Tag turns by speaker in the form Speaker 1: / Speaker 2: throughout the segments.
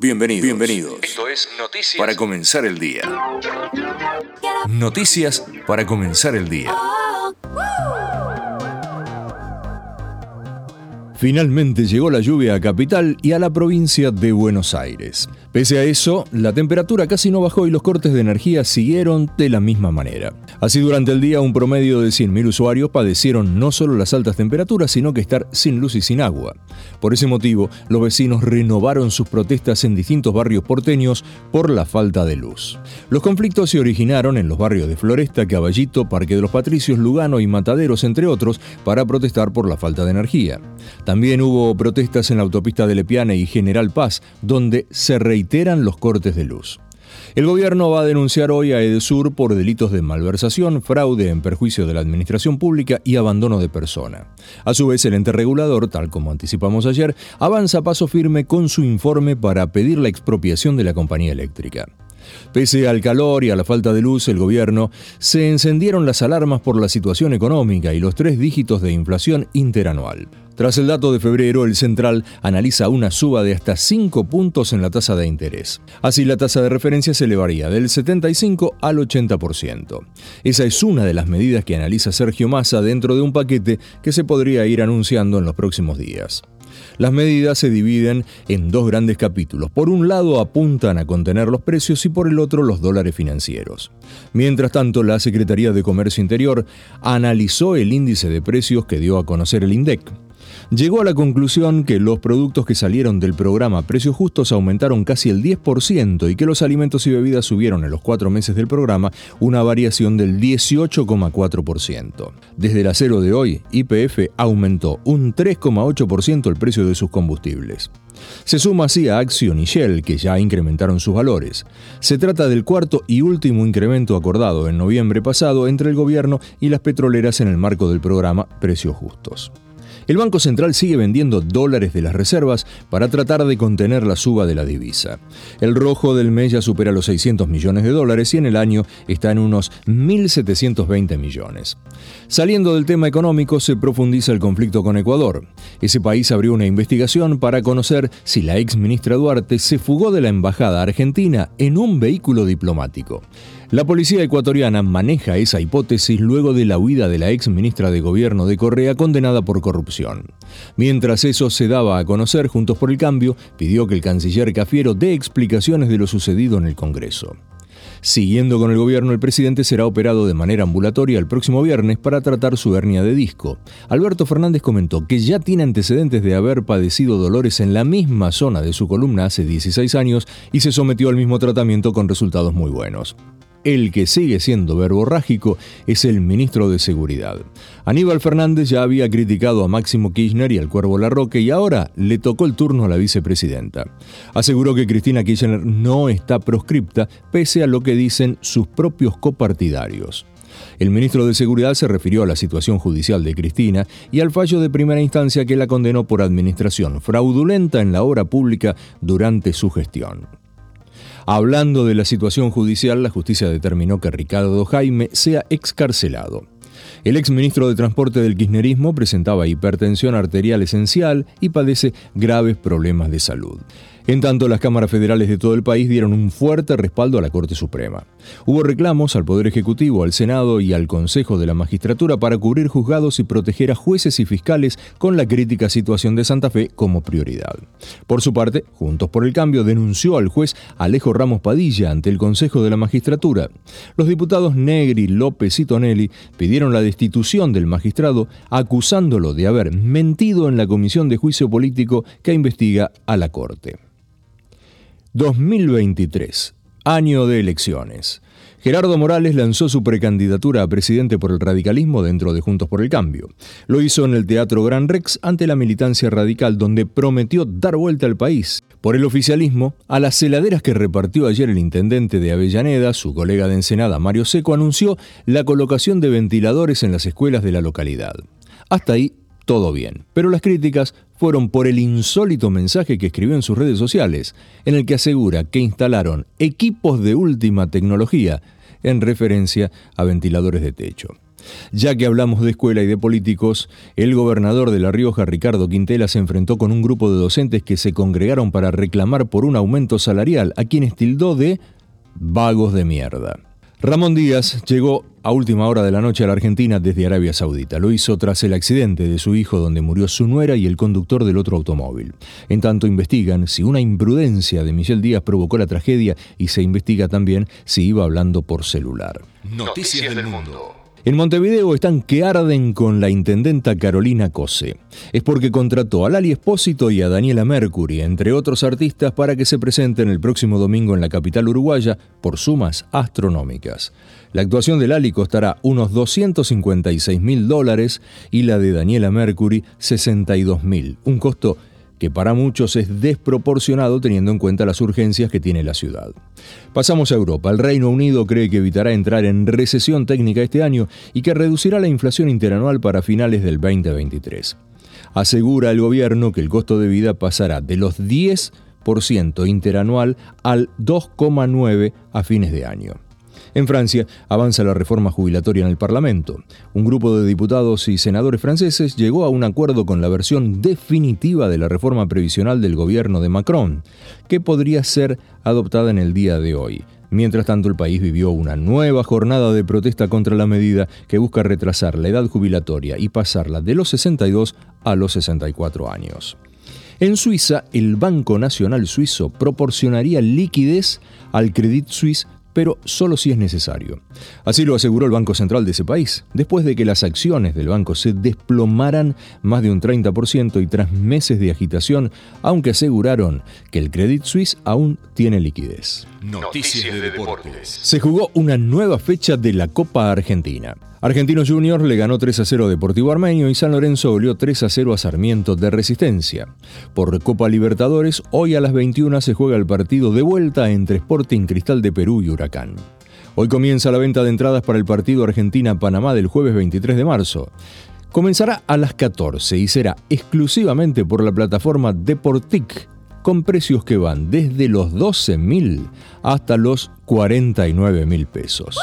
Speaker 1: Bienvenidos. Bienvenidos. Esto es Noticias para comenzar el día. Noticias para comenzar el día.
Speaker 2: Finalmente llegó la lluvia a Capital y a la provincia de Buenos Aires. Pese a eso, la temperatura casi no bajó y los cortes de energía siguieron de la misma manera. Así durante el día un promedio de 100.000 usuarios padecieron no solo las altas temperaturas, sino que estar sin luz y sin agua. Por ese motivo, los vecinos renovaron sus protestas en distintos barrios porteños por la falta de luz. Los conflictos se originaron en los barrios de Floresta, Caballito, Parque de los Patricios, Lugano y Mataderos, entre otros, para protestar por la falta de energía. También hubo protestas en la autopista de Lepiane y General Paz, donde se reiteran los cortes de luz. El gobierno va a denunciar hoy a Edesur por delitos de malversación, fraude en perjuicio de la administración pública y abandono de persona. A su vez, el ente regulador, tal como anticipamos ayer, avanza a paso firme con su informe para pedir la expropiación de la compañía eléctrica. Pese al calor y a la falta de luz, el gobierno se encendieron las alarmas por la situación económica y los tres dígitos de inflación interanual. Tras el dato de febrero, el central analiza una suba de hasta 5 puntos en la tasa de interés. Así la tasa de referencia se elevaría del 75 al 80%. Esa es una de las medidas que analiza Sergio Massa dentro de un paquete que se podría ir anunciando en los próximos días. Las medidas se dividen en dos grandes capítulos. Por un lado apuntan a contener los precios y por el otro los dólares financieros. Mientras tanto, la Secretaría de Comercio Interior analizó el índice de precios que dio a conocer el INDEC llegó a la conclusión que los productos que salieron del programa Precios Justos aumentaron casi el 10% y que los alimentos y bebidas subieron en los cuatro meses del programa una variación del 18,4%. Desde el acero de hoy, IPF aumentó un 3,8% el precio de sus combustibles. Se suma así a Action y Shell, que ya incrementaron sus valores. Se trata del cuarto y último incremento acordado en noviembre pasado entre el gobierno y las petroleras en el marco del programa Precios Justos. El Banco Central sigue vendiendo dólares de las reservas para tratar de contener la suba de la divisa. El rojo del mes ya supera los 600 millones de dólares y en el año está en unos 1.720 millones. Saliendo del tema económico, se profundiza el conflicto con Ecuador. Ese país abrió una investigación para conocer si la ex ministra Duarte se fugó de la embajada argentina en un vehículo diplomático. La policía ecuatoriana maneja esa hipótesis luego de la huida de la ex ministra de Gobierno de Correa condenada por corrupción. Mientras eso se daba a conocer, Juntos por el Cambio pidió que el canciller Cafiero dé explicaciones de lo sucedido en el Congreso. Siguiendo con el gobierno, el presidente será operado de manera ambulatoria el próximo viernes para tratar su hernia de disco. Alberto Fernández comentó que ya tiene antecedentes de haber padecido dolores en la misma zona de su columna hace 16 años y se sometió al mismo tratamiento con resultados muy buenos. El que sigue siendo verborrágico es el ministro de Seguridad. Aníbal Fernández ya había criticado a Máximo Kirchner y al Cuervo Larroque y ahora le tocó el turno a la vicepresidenta. Aseguró que Cristina Kirchner no está proscripta pese a lo que dicen sus propios copartidarios. El ministro de Seguridad se refirió a la situación judicial de Cristina y al fallo de primera instancia que la condenó por administración fraudulenta en la obra pública durante su gestión. Hablando de la situación judicial, la justicia determinó que Ricardo Jaime sea excarcelado. El exministro de Transporte del Kirchnerismo presentaba hipertensión arterial esencial y padece graves problemas de salud. En tanto, las cámaras federales de todo el país dieron un fuerte respaldo a la Corte Suprema. Hubo reclamos al Poder Ejecutivo, al Senado y al Consejo de la Magistratura para cubrir juzgados y proteger a jueces y fiscales con la crítica situación de Santa Fe como prioridad. Por su parte, Juntos por el Cambio denunció al juez Alejo Ramos Padilla ante el Consejo de la Magistratura. Los diputados Negri, López y Tonelli pidieron la destitución del magistrado acusándolo de haber mentido en la Comisión de Juicio Político que investiga a la Corte. 2023, año de elecciones. Gerardo Morales lanzó su precandidatura a presidente por el radicalismo dentro de Juntos por el Cambio. Lo hizo en el Teatro Gran Rex ante la militancia radical donde prometió dar vuelta al país. Por el oficialismo, a las heladeras que repartió ayer el intendente de Avellaneda, su colega de Ensenada Mario Seco, anunció la colocación de ventiladores en las escuelas de la localidad. Hasta ahí todo bien. Pero las críticas fueron por el insólito mensaje que escribió en sus redes sociales, en el que asegura que instalaron equipos de última tecnología en referencia a ventiladores de techo. Ya que hablamos de escuela y de políticos, el gobernador de La Rioja, Ricardo Quintela, se enfrentó con un grupo de docentes que se congregaron para reclamar por un aumento salarial, a quienes tildó de vagos de mierda. Ramón Díaz llegó a última hora de la noche a la Argentina desde Arabia Saudita. Lo hizo tras el accidente de su hijo donde murió su nuera y el conductor del otro automóvil. En tanto investigan si una imprudencia de Michel Díaz provocó la tragedia y se investiga también si iba hablando por celular.
Speaker 1: Noticias del mundo.
Speaker 2: En Montevideo están que arden con la intendenta Carolina Cose. Es porque contrató a Lali Espósito y a Daniela Mercury, entre otros artistas, para que se presenten el próximo domingo en la capital uruguaya por sumas astronómicas. La actuación de Lali costará unos 256 mil dólares y la de Daniela Mercury 62 mil, un costo que para muchos es desproporcionado teniendo en cuenta las urgencias que tiene la ciudad. Pasamos a Europa. El Reino Unido cree que evitará entrar en recesión técnica este año y que reducirá la inflación interanual para finales del 2023. Asegura el gobierno que el costo de vida pasará de los 10% interanual al 2,9% a fines de año. En Francia avanza la reforma jubilatoria en el Parlamento. Un grupo de diputados y senadores franceses llegó a un acuerdo con la versión definitiva de la reforma previsional del gobierno de Macron, que podría ser adoptada en el día de hoy. Mientras tanto, el país vivió una nueva jornada de protesta contra la medida que busca retrasar la edad jubilatoria y pasarla de los 62 a los 64 años. En Suiza, el Banco Nacional Suizo proporcionaría liquidez al Credit Suisse pero solo si es necesario. Así lo aseguró el Banco Central de ese país, después de que las acciones del banco se desplomaran más de un 30% y tras meses de agitación, aunque aseguraron que el Credit Suisse aún tiene liquidez.
Speaker 1: Noticias de deportes.
Speaker 2: Se jugó una nueva fecha de la Copa Argentina. Argentinos Juniors le ganó 3 a 0 a Deportivo Armenio y San Lorenzo goleó 3 a 0 a Sarmiento de Resistencia. Por Copa Libertadores, hoy a las 21 se juega el partido de vuelta entre Sporting Cristal de Perú y Huracán. Hoy comienza la venta de entradas para el partido Argentina-Panamá del jueves 23 de marzo. Comenzará a las 14 y será exclusivamente por la plataforma Deportic, con precios que van desde los 12.000 hasta los 49.000 pesos.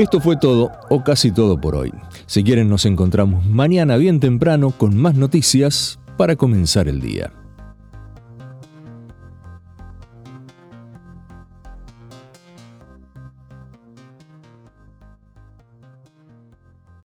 Speaker 2: Esto fue todo o casi todo por hoy. Si quieren nos encontramos mañana bien temprano con más noticias para comenzar el día.